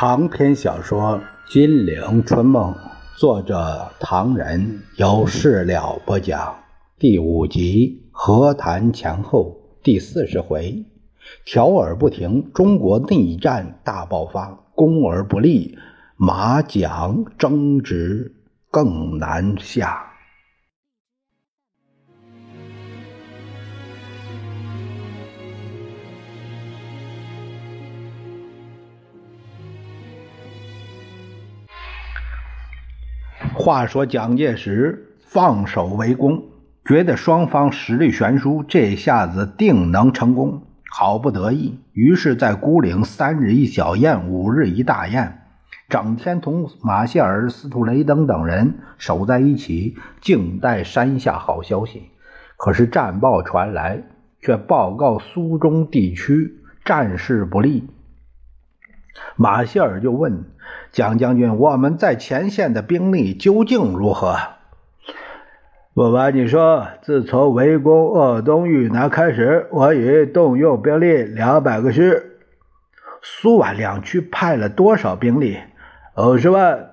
长篇小说《金陵春梦》，作者唐人，由事了播讲，第五集和谈前后，第四十回，条耳不停，中国内战大爆发，攻而不利，马蒋争执更难下。话说蒋介石放手为攻，觉得双方实力悬殊，这下子定能成功，好不得意。于是，在孤岭三日一小宴，五日一大宴，整天同马歇尔、司徒雷登等人守在一起，静待山下好消息。可是战报传来，却报告苏中地区战事不利。马歇尔就问蒋将军：“我们在前线的兵力究竟如何？”不瞒你说，自从围攻鄂东豫南开始，我已动用兵力两百个师。苏皖两区派了多少兵力？五十万。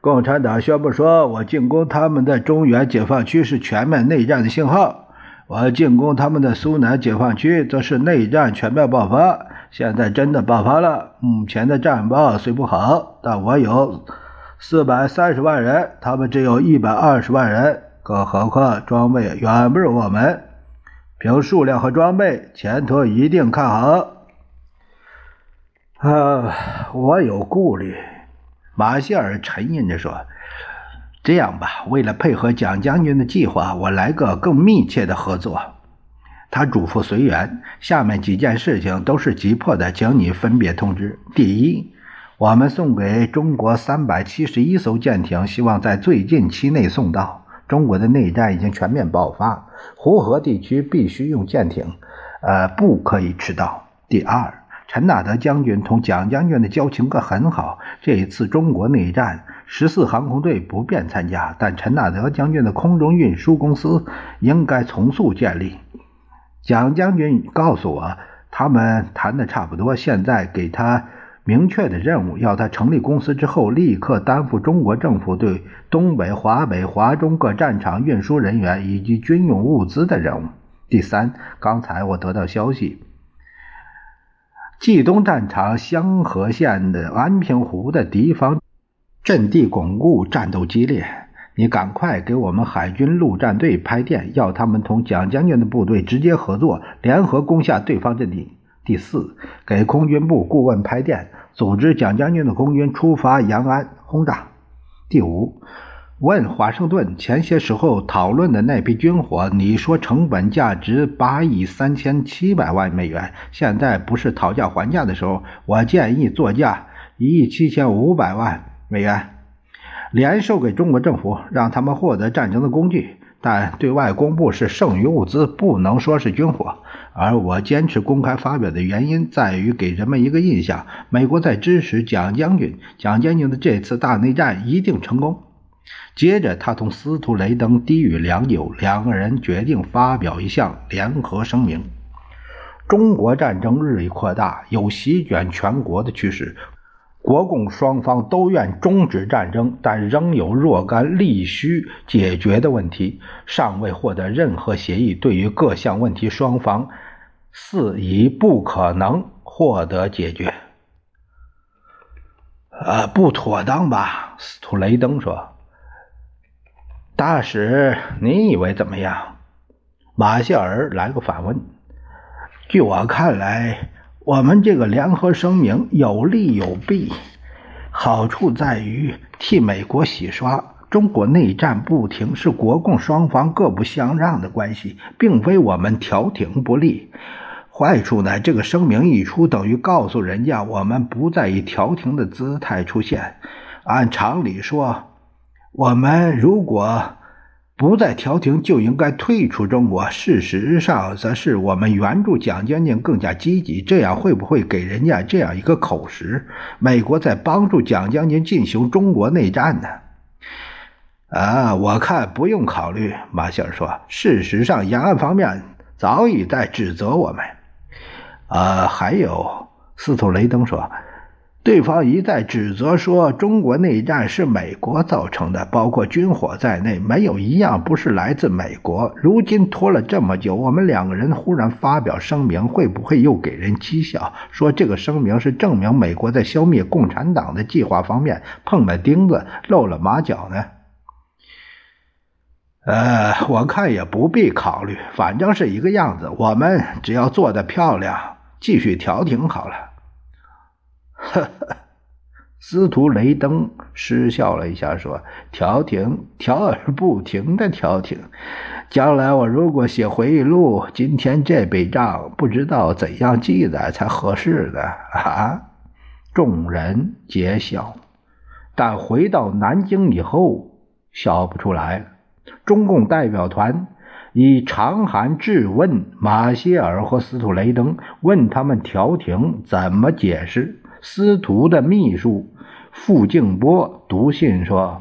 共产党宣布说，我进攻他们的中原解放区是全面内战的信号；我进攻他们的苏南解放区，则是内战全面爆发。现在真的爆发了。目前的战报虽不好，但我有四百三十万人，他们只有一百二十万人，更何况装备远不如我们。凭数量和装备，前途一定看好。啊，我有顾虑。马歇尔沉吟着说：“这样吧，为了配合蒋将军的计划，我来个更密切的合作。”他嘱咐随员：“下面几件事情都是急迫的，请你分别通知。第一，我们送给中国三百七十一艘舰艇，希望在最近期内送到。中国的内战已经全面爆发，湖河地区必须用舰艇，呃，不可以迟到。第二，陈纳德将军同蒋将军的交情可很好，这一次中国内战，十四航空队不便参加，但陈纳德将军的空中运输公司应该从速建立。”蒋将军告诉我，他们谈的差不多，现在给他明确的任务，要他成立公司之后，立刻担负中国政府对东北、华北、华中各战场运输人员以及军用物资的任务。第三，刚才我得到消息，冀东战场香河县的安平湖的敌方阵地巩固，战斗激烈。你赶快给我们海军陆战队拍电，要他们同蒋将军的部队直接合作，联合攻下对方阵地。第四，给空军部顾问拍电，组织蒋将军的空军出发延安轰炸。第五，问华盛顿前些时候讨论的那批军火，你说成本价值八亿三千七百万美元，现在不是讨价还价的时候，我建议作价一亿七千五百万美元。连售给中国政府，让他们获得战争的工具，但对外公布是剩余物资，不能说是军火。而我坚持公开发表的原因，在于给人们一个印象：美国在支持蒋将军，蒋将军的这次大内战一定成功。接着，他同司徒雷登低语良久，两个人决定发表一项联合声明：中国战争日益扩大，有席卷全国的趋势。国共双方都愿终止战争，但仍有若干必须解决的问题尚未获得任何协议。对于各项问题，双方似已不可能获得解决。呃，不妥当吧？斯图雷登说。大使，你以为怎么样？马歇尔来个反问。据我看来。我们这个联合声明有利有弊，好处在于替美国洗刷。中国内战不停，是国共双方各不相让的关系，并非我们调停不利。坏处呢？这个声明一出，等于告诉人家我们不再以调停的姿态出现。按常理说，我们如果……不在调停就应该退出中国。事实上，则是我们援助蒋将军更加积极。这样会不会给人家这样一个口实？美国在帮助蒋将军进行中国内战呢？啊，我看不用考虑。马歇尔说：“事实上，延安方面早已在指责我们。”啊，还有，斯图雷登说：“对方一再指责说，中国内战是美国造成的，包括军火在内，没有一样不是来自美国。如今拖了这么久，我们两个人忽然发表声明，会不会又给人讥笑，说这个声明是证明美国在消灭共产党的计划方面碰了钉子，露了马脚呢？呃，我看也不必考虑，反正是一个样子，我们只要做得漂亮，继续调停好了。呵呵，司徒雷登失笑了一下，说：“调停，调而不停的调停。将来我如果写回忆录，今天这笔账不知道怎样记载才合适呢？”啊！众人皆笑，但回到南京以后，笑不出来了。中共代表团以长函质问马歇尔和司徒雷登，问他们调停怎么解释。司徒的秘书傅静波读信说：“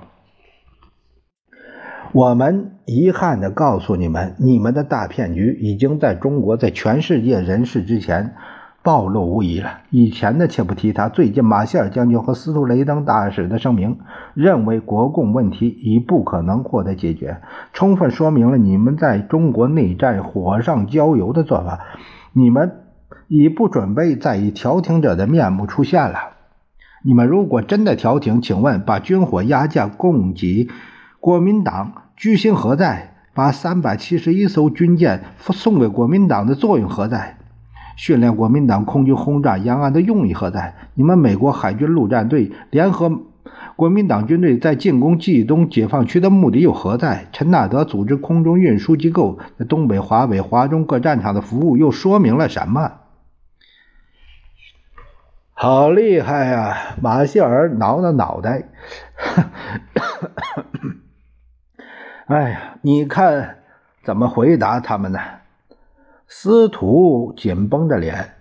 我们遗憾地告诉你们，你们的大骗局已经在中国，在全世界人士之前暴露无遗了。以前的且不提他，最近马歇尔将军和司徒雷登大使的声明，认为国共问题已不可能获得解决，充分说明了你们在中国内战火上浇油的做法。你们。”已不准备再以调停者的面目出现了。你们如果真的调停，请问把军火压价供给国民党居心何在？把三百七十一艘军舰送给国民党的作用何在？训练国民党空军轰炸延安的用意何在？你们美国海军陆战队联合国民党军队在进攻冀东解放区的目的又何在？陈纳德组织空中运输机构在东北、华北、华中各战场的服务又说明了什么？好厉害呀！马歇尔挠挠脑袋，哎呀，你看怎么回答他们呢？司徒紧绷着脸，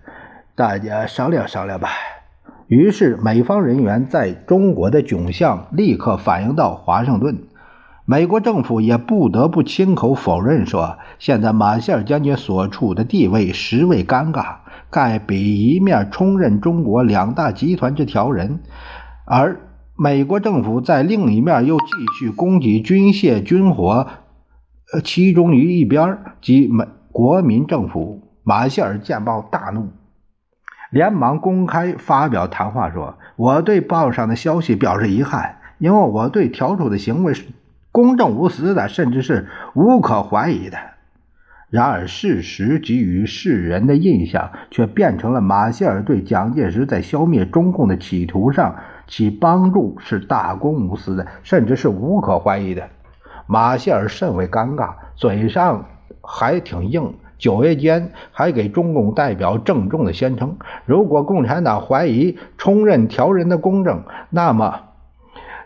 大家商量商量吧。于是美方人员在中国的窘相立刻反映到华盛顿，美国政府也不得不亲口否认说，现在马歇尔将军所处的地位实为尴尬。盖比一面充任中国两大集团之调人，而美国政府在另一面又继续供给军械军火，呃，其中于一边即美国民政府。马歇尔见报大怒，连忙公开发表谈话说：“我对报上的消息表示遗憾，因为我对调处的行为是公正无私的，甚至是无可怀疑的。”然而，事实给予世人的印象却变成了马歇尔对蒋介石在消灭中共的企图上其帮助是大公无私的，甚至是无可怀疑的。马歇尔甚为尴尬，嘴上还挺硬，九月间还给中共代表郑重的宣称：如果共产党怀疑充任调人的公正，那么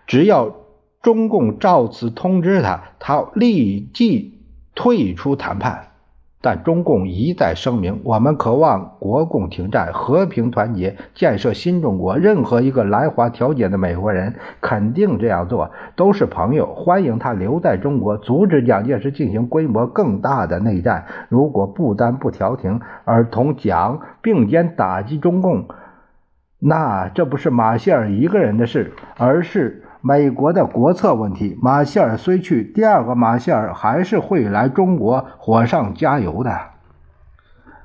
只要中共照此通知他，他立即退出谈判。但中共一再声明，我们渴望国共停战、和平团结、建设新中国。任何一个来华调解的美国人肯定这样做，都是朋友，欢迎他留在中国，阻止蒋介石进行规模更大的内战。如果不单不调停，而同蒋并肩打击中共，那这不是马歇尔一个人的事，而是。美国的国策问题，马歇尔虽去，第二个马歇尔还是会来中国火上加油的。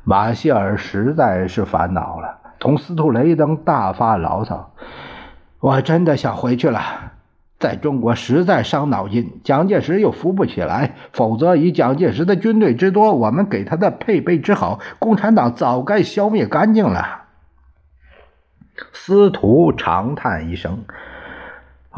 马歇尔实在是烦恼了，同司徒雷登大发牢骚：“我真的想回去了，在中国实在伤脑筋。蒋介石又扶不起来，否则以蒋介石的军队之多，我们给他的配备之好，共产党早该消灭干净了。”司徒长叹一声。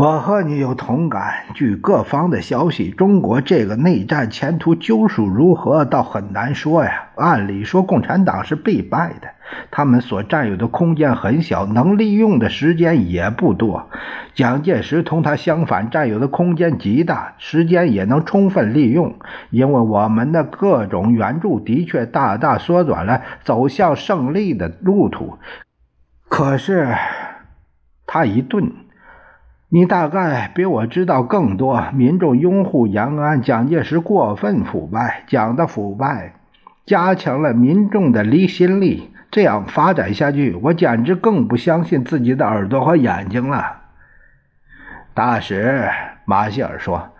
我和你有同感。据各方的消息，中国这个内战前途究属如何，倒很难说呀。按理说，共产党是必败的，他们所占有的空间很小，能利用的时间也不多。蒋介石同他相反，占有的空间极大，时间也能充分利用，因为我们的各种援助的确大大缩短了走向胜利的路途。可是，他一顿。你大概比我知道更多。民众拥护延安，蒋介石过分腐败，蒋的腐败加强了民众的离心力。这样发展下去，我简直更不相信自己的耳朵和眼睛了。大使马歇尔说：“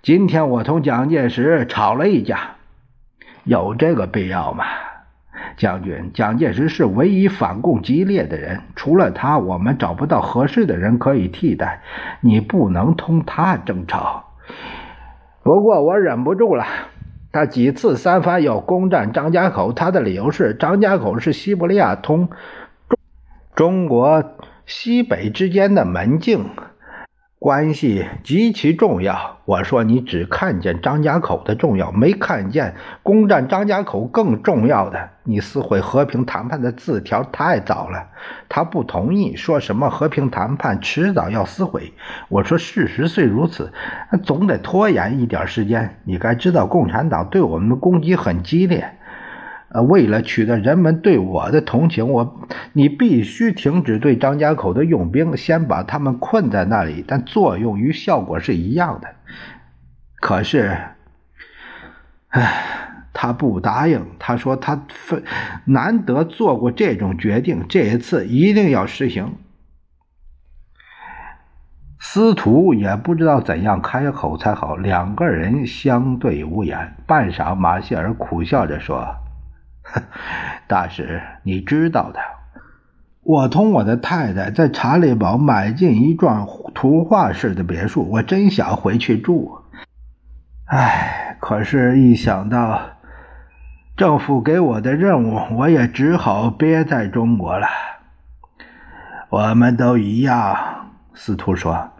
今天我同蒋介石吵了一架，有这个必要吗？将军，蒋介石是唯一反共激烈的人，除了他，我们找不到合适的人可以替代。你不能同他争吵。不过我忍不住了。”他几次三番要攻占张家口，他的理由是张家口是西伯利亚通中中国西北之间的门径。关系极其重要。我说你只看见张家口的重要，没看见攻占张家口更重要的。你撕毁和平谈判的字条太早了。他不同意，说什么和平谈判迟早要撕毁。我说事实虽如此，总得拖延一点时间。你该知道，共产党对我们的攻击很激烈。为了取得人们对我的同情，我你必须停止对张家口的用兵，先把他们困在那里。但作用与效果是一样的。可是，唉，他不答应。他说他非难得做过这种决定，这一次一定要实行。司徒也不知道怎样开口才好，两个人相对无言。半晌，马歇尔苦笑着说。大使，你知道的，我同我的太太在查理堡买进一幢图画式的别墅，我真想回去住。唉，可是，一想到政府给我的任务，我也只好憋在中国了。我们都一样，司徒说。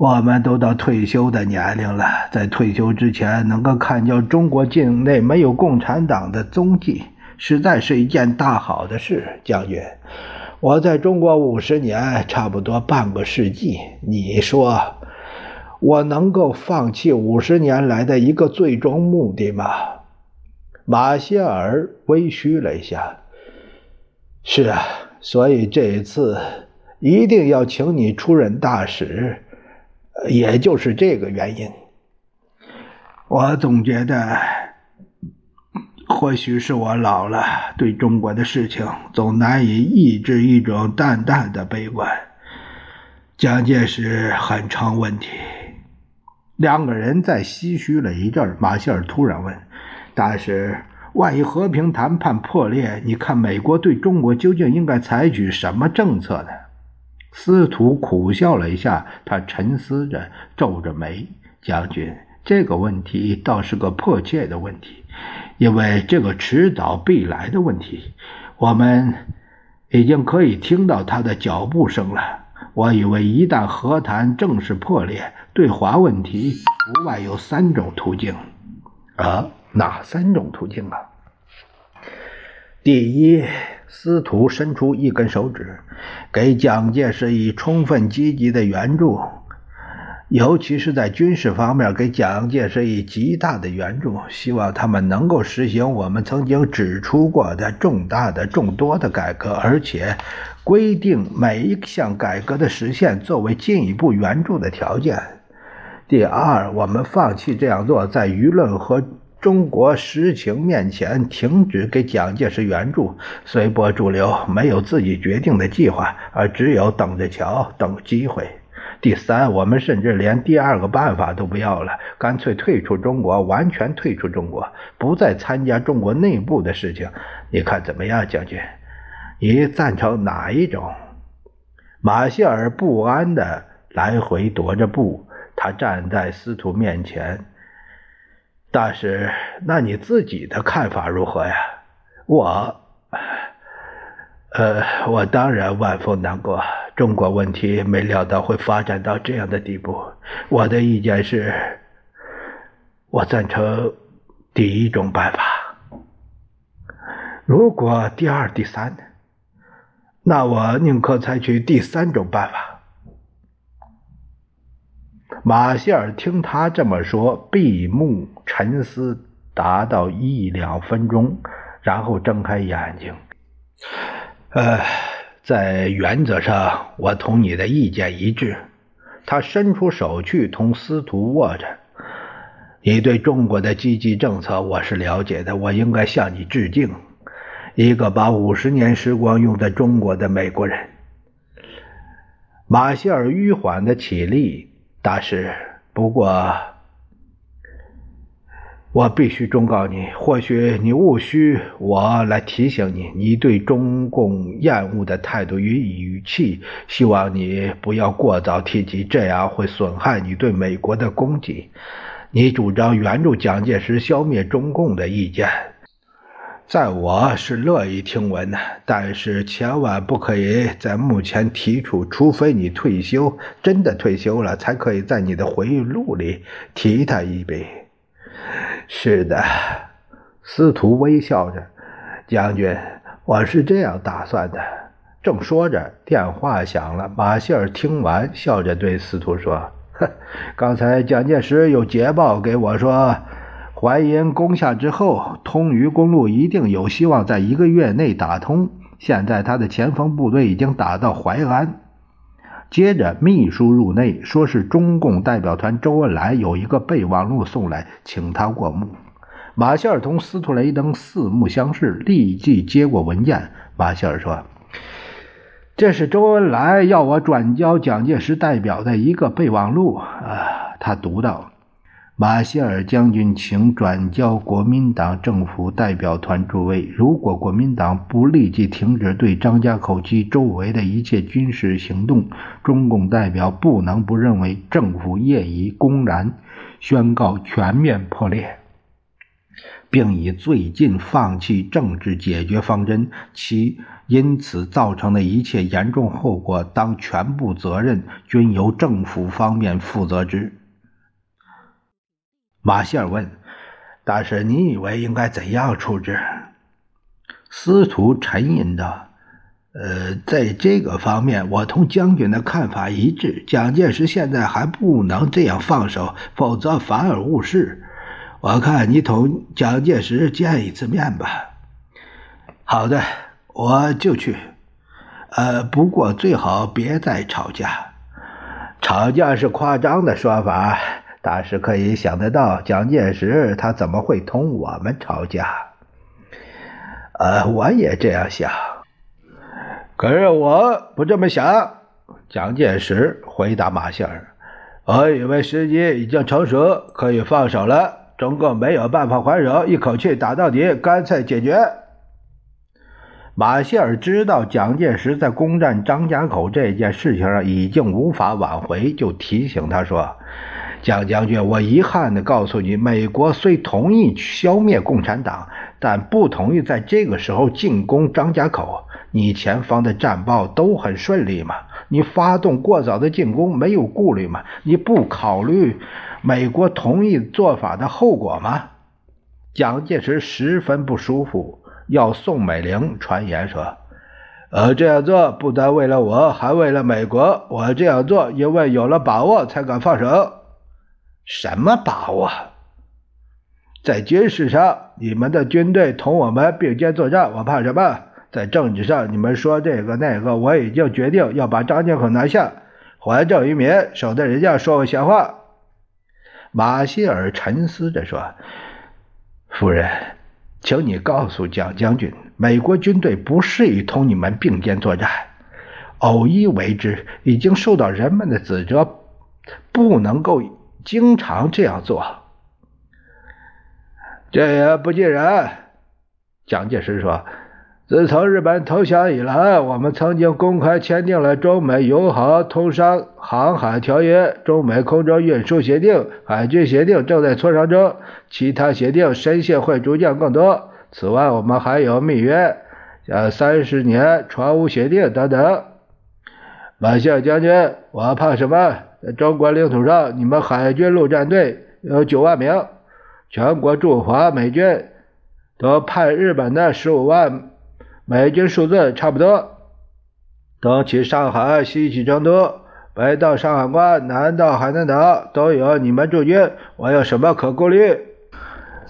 我们都到退休的年龄了，在退休之前能够看见中国境内没有共产党的踪迹，实在是一件大好的事。将军，我在中国五十年，差不多半个世纪。你说，我能够放弃五十年来的一个最终目的吗？马歇尔微虚了一下。是啊，所以这一次一定要请你出任大使。也就是这个原因，我总觉得，或许是我老了，对中国的事情总难以抑制一种淡淡的悲观。蒋介石很成问题。两个人在唏嘘了一阵，马歇尔突然问：“大使，万一和平谈判破裂，你看美国对中国究竟应该采取什么政策呢？”司徒苦笑了一下，他沉思着，皱着眉：“将军，这个问题倒是个迫切的问题，因为这个迟早必来的问题。我们已经可以听到他的脚步声了。我以为，一旦和谈正式破裂，对华问题无外有三种途径。啊，哪三种途径啊？第一。”司徒伸出一根手指，给蒋介石以充分积极的援助，尤其是在军事方面给蒋介石以极大的援助，希望他们能够实行我们曾经指出过的重大的、众多的改革，而且规定每一项改革的实现作为进一步援助的条件。第二，我们放弃这样做，在舆论和。中国实情面前，停止给蒋介石援助，随波逐流，没有自己决定的计划，而只有等着瞧，等机会。第三，我们甚至连第二个办法都不要了，干脆退出中国，完全退出中国，不再参加中国内部的事情。你看怎么样，将军？你赞成哪一种？马歇尔不安地来回踱着步，他站在司徒面前。大使，那你自己的看法如何呀？我，呃，我当然万分难过。中国问题没料到会发展到这样的地步。我的意见是，我赞成第一种办法。如果第二、第三，那我宁可采取第三种办法。马歇尔听他这么说，闭目沉思，达到一两分钟，然后睁开眼睛。呃，在原则上，我同你的意见一致。他伸出手去同司徒握着。你对中国的积极政策我是了解的，我应该向你致敬。一个把五十年时光用在中国的美国人。马歇尔迂缓的起立，大师。不过，我必须忠告你，或许你务需我来提醒你，你对中共厌恶的态度与语气，希望你不要过早提及，这样会损害你对美国的攻击。你主张援助蒋介石消灭中共的意见。在我是乐意听闻的，但是千万不可以在目前提出，除非你退休，真的退休了，才可以在你的回忆录里提他一笔。是的，司徒微笑着，将军，我是这样打算的。正说着，电话响了。马歇尔听完，笑着对司徒说：“呵，刚才蒋介石有捷报给我说。”淮阴攻下之后，通榆公路一定有希望在一个月内打通。现在他的前锋部队已经打到淮安。接着，秘书入内，说是中共代表团周恩来有一个备忘录送来，请他过目。马歇尔同斯图雷登四目相视，立即接过文件。马歇尔说：“这是周恩来要我转交蒋介石代表的一个备忘录。”啊，他读到。马歇尔将军，请转交国民党政府代表团诸位：如果国民党不立即停止对张家口及周围的一切军事行动，中共代表不能不认为政府业已公然宣告全面破裂，并以最近放弃政治解决方针，其因此造成的一切严重后果，当全部责任均由政府方面负责之。马歇尔问：“大师，你以为应该怎样处置？”司徒沉吟道：“呃，在这个方面，我同将军的看法一致。蒋介石现在还不能这样放手，否则反而误事。我看你同蒋介石见一次面吧。”“好的，我就去。呃，不过最好别再吵架。吵架是夸张的说法。”大师可以想得到，蒋介石他怎么会同我们吵架？呃，我也这样想，可是我不这么想。蒋介石回答马歇尔：“我以为时机已经成熟，可以放手了。中共没有办法还手，一口气打到底，干脆解决。”马歇尔知道蒋介石在攻占张家口这件事情上已经无法挽回，就提醒他说。蒋将军，我遗憾地告诉你，美国虽同意消灭共产党，但不同意在这个时候进攻张家口。你前方的战报都很顺利吗？你发动过早的进攻没有顾虑吗？你不考虑美国同意做法的后果吗？蒋介石十分不舒服，要宋美龄传言说：“呃，这样做不但为了我，还为了美国。我这样做，因为有了把握才敢放手。”什么把握？在军事上，你们的军队同我们并肩作战，我怕什么？在政治上，你们说这个那个，我已经决定要把张家口拿下，还政于民，省得人家说我闲话。马歇尔沉思着说：“夫人，请你告诉蒋将军，美国军队不适宜同你们并肩作战，偶一为之，已经受到人们的指责，不能够。”经常这样做，这也不尽然。蒋介石说：“自从日本投降以来，我们曾经公开签订了中美友好通商航海条约、中美空中运输协定、海军协定正在磋商中，其他协定深信会逐渐更多。此外，我们还有密约，像三十年船坞协定等等。”马相将军，我怕什么？在中国领土上，你们海军陆战队有九万名，全国驻华美军都派日本的十五万美军，数字差不多。东起上海，西起成都，北到上海关，南到海南岛，都有你们驻军，我有什么可顾虑？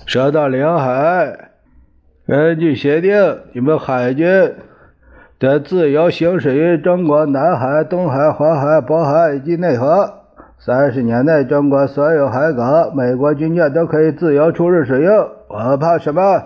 说到领海，根据协定，你们海军。的自由行驶于中国南海、东海、黄海、渤海以及内河。三十年内，中国所有海港，美国军舰都可以自由出入使用。我怕什么？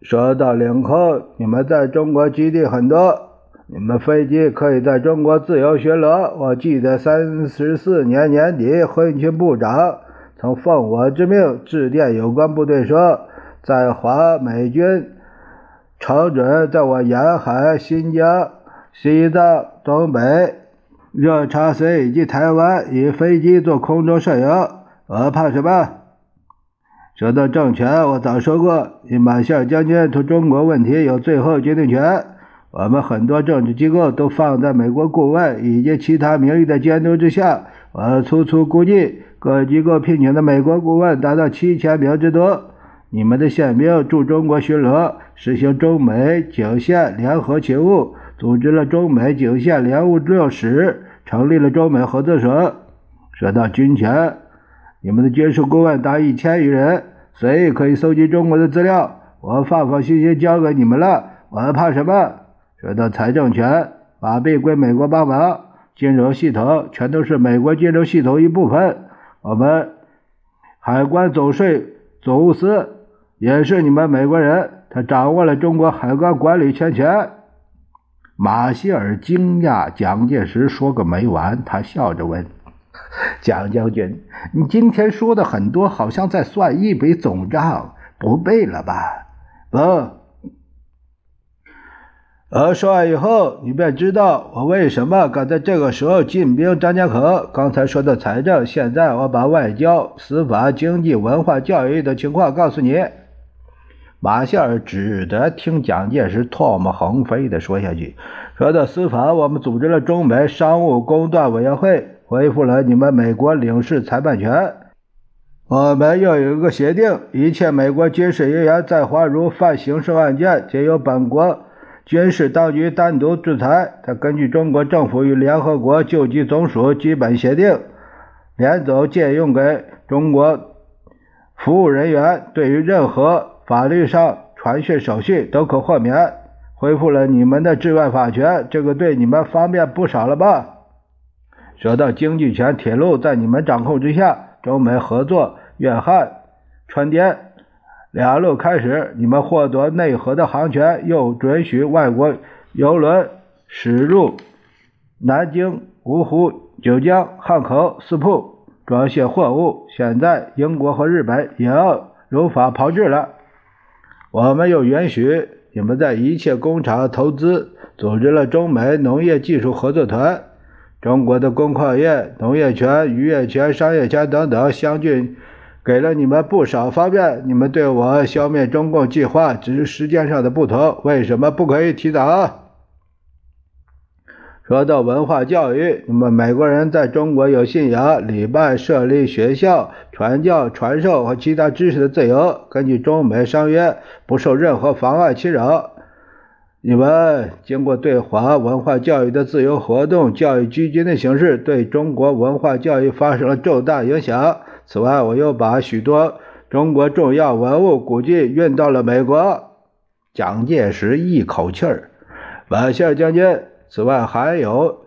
说到领空，你们在中国基地很多。你们飞机可以在中国自由巡逻。我记得三十四年年底，婚勤部长曾奉我之命致电有关部队说，在华美军瞅准在我沿海、新疆、西藏、东北、热查水以及台湾，以飞机做空中摄影。我怕什么？说到政权，我早说过，以马歇将军对中国问题有最后决定权。我们很多政治机构都放在美国顾问以及其他名誉的监督之下。我粗粗估计，各机构聘请的美国顾问达到七千名之多。你们的宪兵驻中国巡逻，实行中美警线联合勤务，组织了中美警线联务六室，成立了中美合作社。说到军权，你们的军事顾问达一千余人，随意可以搜集中国的资料。我放放心心交给你们了，我还怕什么？说到财政权，法币归美国帮忙，金融系统全都是美国金融系统一部分。我们海关总税总务司也是你们美国人，他掌握了中国海关管理全权。马歇尔惊讶蒋介石说个没完，他笑着问：“蒋将军，你今天说的很多，好像在算一笔总账，不背了吧？”“不。”而说完以后，你便知道我为什么敢在这个时候进兵张家口。刚才说的财政，现在我把外交、司法、经济、文化、教育的情况告诉你。马歇尔只得听蒋介石唾沫横飞地说下去。说到司法，我们组织了中美商务公断委员会，恢复了你们美国领事裁判权。我们又有一个协定，一切美国军事人员在华如犯刑事案件，皆由本国。军事当局单独制裁。他根据中国政府与联合国救济总署基本协定，联总借用给中国服务人员对于任何法律上传讯手续都可豁免。恢复了你们的治外法权，这个对你们方便不少了吧？说到经济权，铁路在你们掌控之下，中美合作，粤汉、川滇。两路开始，你们获得内河的航权，又准许外国游轮驶入南京、芜湖、九江、汉口四铺装卸货物。现在英国和日本也要如法炮制了。我们又允许你们在一切工厂投资，组织了中美农业技术合作团。中国的工矿业、农业权、渔业权、商业权等等相继。给了你们不少方便，你们对我消灭中共计划只是时间上的不同，为什么不可以提早？说到文化教育，你们美国人在中国有信仰、礼拜、设立学校、传教、传授和其他知识的自由，根据中美商约，不受任何妨碍侵扰。你们经过对华文化教育的自由活动，教育基金的形式对中国文化教育发生了重大影响。此外，我又把许多中国重要文物古迹运到了美国。蒋介石一口气儿，马歇尔将军。此外，还有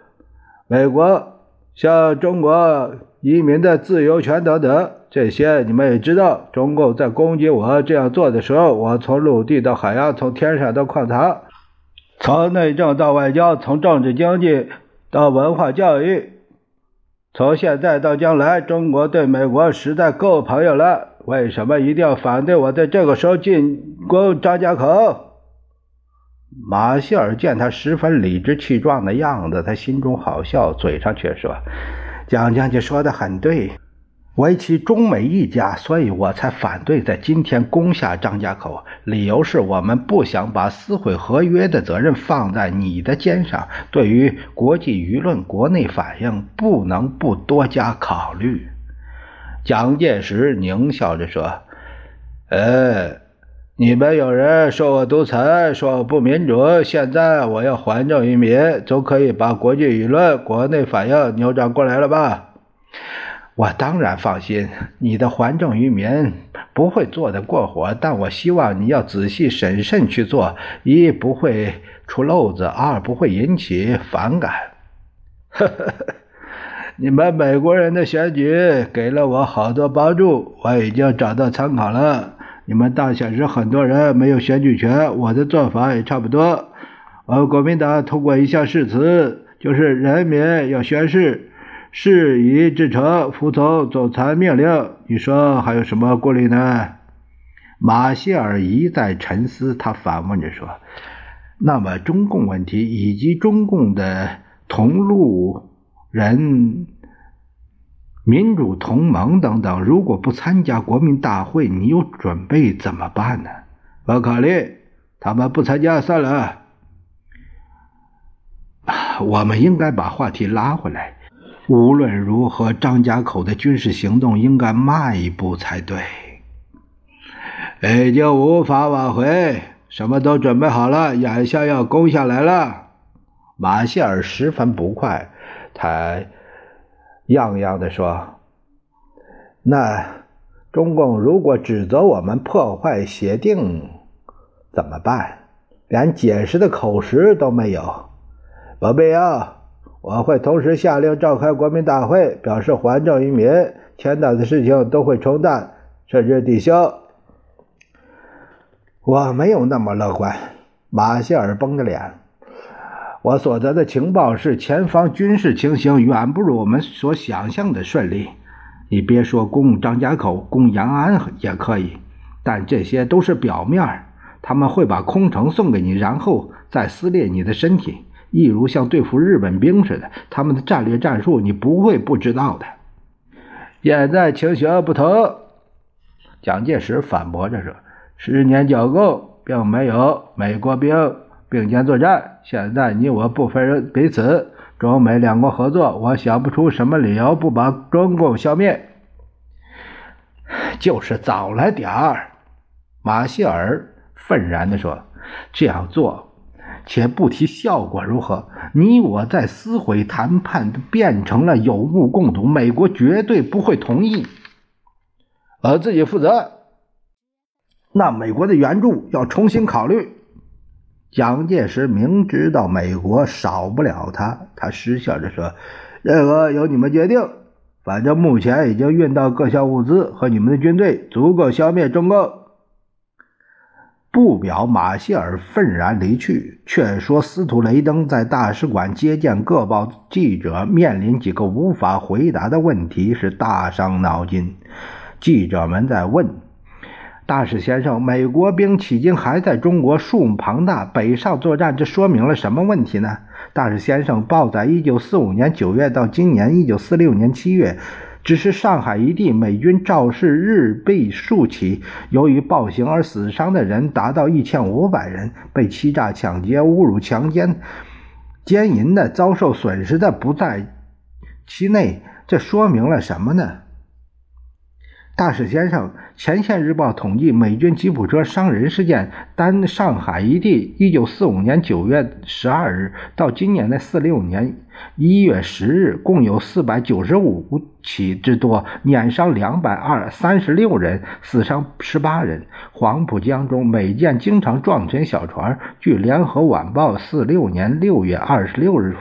美国向中国移民的自由权等等，这些你们也知道。中共在攻击我这样做的时候，我从陆地到海洋，从天上到矿藏，从内政到外交，从政治经济到文化教育。从现在到将来，中国对美国实在够朋友了。为什么一定要反对我在这个时候进攻张家口？马歇尔见他十分理直气壮的样子，他心中好笑，嘴上却说：“蒋将军说的很对。”为其中美一家，所以我才反对在今天攻下张家口。理由是我们不想把撕毁合约的责任放在你的肩上。对于国际舆论、国内反应，不能不多加考虑。蒋介石狞笑着说：“呃，你们有人说我独裁，说我不民主。现在我要还政于民，总可以把国际舆论、国内反应扭转过来了吧？”我当然放心，你的还政于民不会做得过火，但我希望你要仔细审慎去做，一不会出漏子，二不会引起反感。呵呵呵，你们美国人的选举给了我好多帮助，我已经找到参考了。你们大选时很多人没有选举权，我的做法也差不多。我国民党通过一项誓词，就是人民要宣誓，事已至成，服从总裁命令。你说还有什么顾虑呢？马歇尔一再沉思，他反问着说：“那么，中共问题以及中共的同路人、民主同盟等等，如果不参加国民大会，你有准备怎么办呢？”不考虑，他们不参加算了。我们应该把话题拉回来。无论如何，张家口的军事行动应该慢一步才对。已经无法挽回，什么都准备好了，眼下要攻下来了。马歇尔十分不快，他样样的说：“那中共如果指责我们破坏协定，怎么办？连解释的口实都没有。不必要，我会同时下令召开国民大会，表示还政于民，天大的事情都会冲淡，甚至抵消。”我没有那么乐观，马歇尔绷着脸。我所得的情报是，前方军事情形远不如我们所想象的顺利。你别说攻张家口、攻延安也可以，但这些都是表面。他们会把空城送给你，然后再撕裂你的身体，一如像对付日本兵似的。他们的战略战术你不会不知道的。现在情形不同，蒋介石反驳着说。十年剿共，并没有美国兵并肩作战。现在你我不分彼此，中美两国合作，我想不出什么理由不把中共消灭。就是早了点儿，马歇尔愤然地说：“这样做，且不提效果如何，你我在撕毁谈判变成了有目共睹，美国绝对不会同意。而自己负责。”那美国的援助要重新考虑。蒋介石明知道美国少不了他，他失笑着说：“任何由你们决定，反正目前已经运到各项物资和你们的军队，足够消灭中共。”不表马歇尔愤然离去，却说司徒雷登在大使馆接见各报记者，面临几个无法回答的问题，是大伤脑筋。记者们在问。大使先生，美国兵迄今还在中国，数目庞大，北上作战，这说明了什么问题呢？大使先生，报载一九四五年九月到今年一九四六年七月，只是上海一地美军肇事日弊数起，由于暴行而死伤的人达到一千五百人，被欺诈、抢劫、侮辱、强奸、奸淫的，遭受损失的不在其内，这说明了什么呢？大使先生，前线日报统计，美军吉普车伤人事件，单上海一地，一九四五年九月十二日到今年的四六年一月十日，共有四百九十五起之多，碾伤两百二三十六人，死伤十八人。黄浦江中，美舰经常撞沉小船。据联合晚报四六年六月二十六日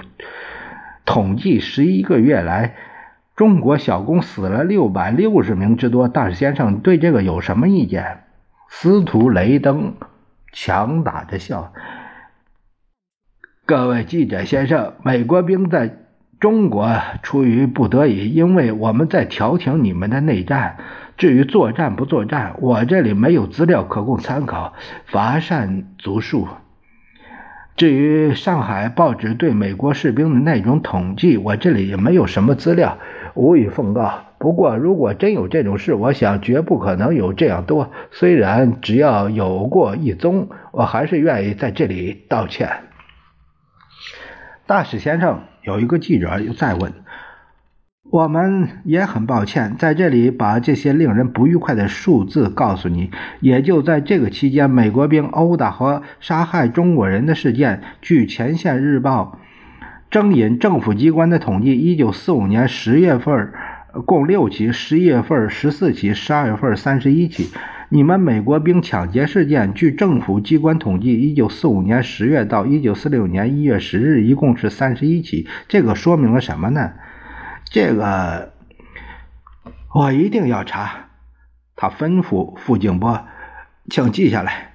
统计，十一个月来。中国小工死了六百六十名之多，大使先生对这个有什么意见？司徒雷登强打着笑：“各位记者先生，美国兵在中国出于不得已，因为我们在调停你们的内战。至于作战不作战，我这里没有资料可供参考，乏善足述。至于上海报纸对美国士兵的那种统计，我这里也没有什么资料。”无以奉告。不过，如果真有这种事，我想绝不可能有这样多。虽然只要有过一宗，我还是愿意在这里道歉。大使先生，有一个记者又再问：“我们也很抱歉，在这里把这些令人不愉快的数字告诉你。也就在这个期间，美国兵殴打和杀害中国人的事件，据前线日报。”征引政府机关的统计，一九四五年十月份共六起，十一月份十四起，十二月份三十一起。你们美国兵抢劫事件，据政府机关统计，一九四五年十月到一九四六年一月十日，一共是三十一起。这个说明了什么呢？这个我一定要查。他吩咐傅静波，请记下来。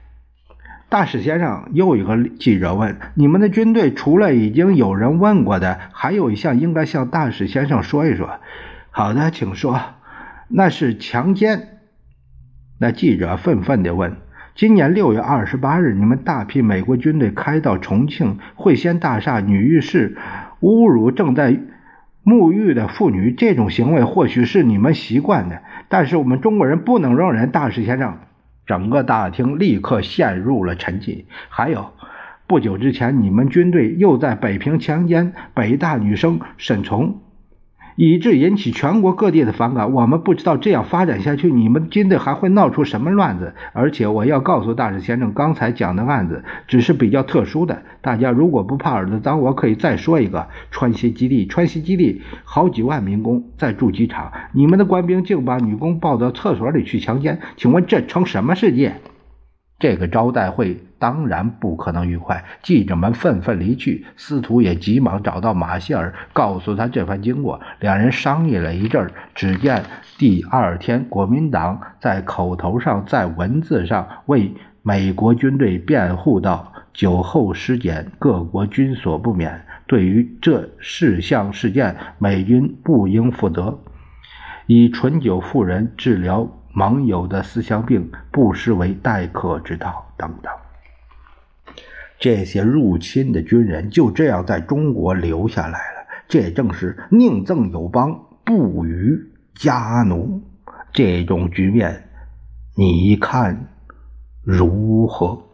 大使先生，又一个记者问：“你们的军队除了已经有人问过的，还有一项应该向大使先生说一说。”好的，请说。那是强奸。那记者愤愤地问：“今年六月二十八日，你们大批美国军队开到重庆汇仙大厦女浴室，侮辱正在沐浴的妇女，这种行为或许是你们习惯的，但是我们中国人不能容忍。”大使先生，整个大厅立刻陷入了沉寂。还有，不久之前，你们军队又在北平强奸北大女生沈从。以致引起全国各地的反感。我们不知道这样发展下去，你们军队还会闹出什么乱子。而且我要告诉大使先生，刚才讲的案子只是比较特殊的。大家如果不怕耳朵脏，我可以再说一个：川西基地，川西基地好几万民工在筑机场，你们的官兵竟把女工抱到厕所里去强奸，请问这成什么世界？这个招待会当然不可能愉快，记者们纷纷离去，司徒也急忙找到马歇尔，告诉他这番经过。两人商议了一阵儿，只见第二天，国民党在口头上、在文字上为美国军队辩护道：“酒后失检，各国军所不免。对于这事项事件，美军不应负责。以醇酒妇人治疗。”盟友的思想病不失为待客之道，等等。这些入侵的军人就这样在中国留下来了。这正是宁赠友邦，不与家奴。这种局面，你看如何？